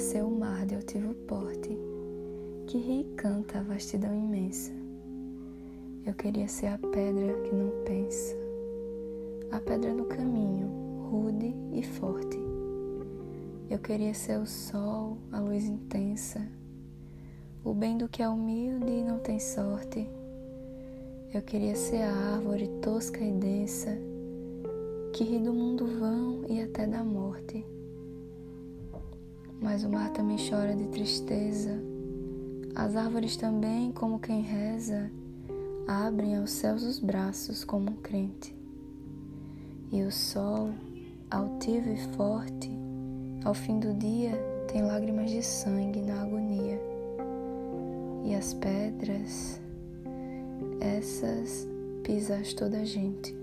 ser o mar de altivo porte, que ri e canta a vastidão imensa. Eu queria ser a pedra que não pensa, a pedra no caminho, rude e forte. Eu queria ser o sol, a luz intensa, o bem do que é humilde e não tem sorte. Eu queria ser a árvore tosca e densa, que ri do mundo vão e até da morte. Mas o mar também chora de tristeza. As árvores também, como quem reza, abrem aos céus os braços como um crente. E o sol, altivo e forte, ao fim do dia tem lágrimas de sangue na agonia. E as pedras, essas pisas toda a gente.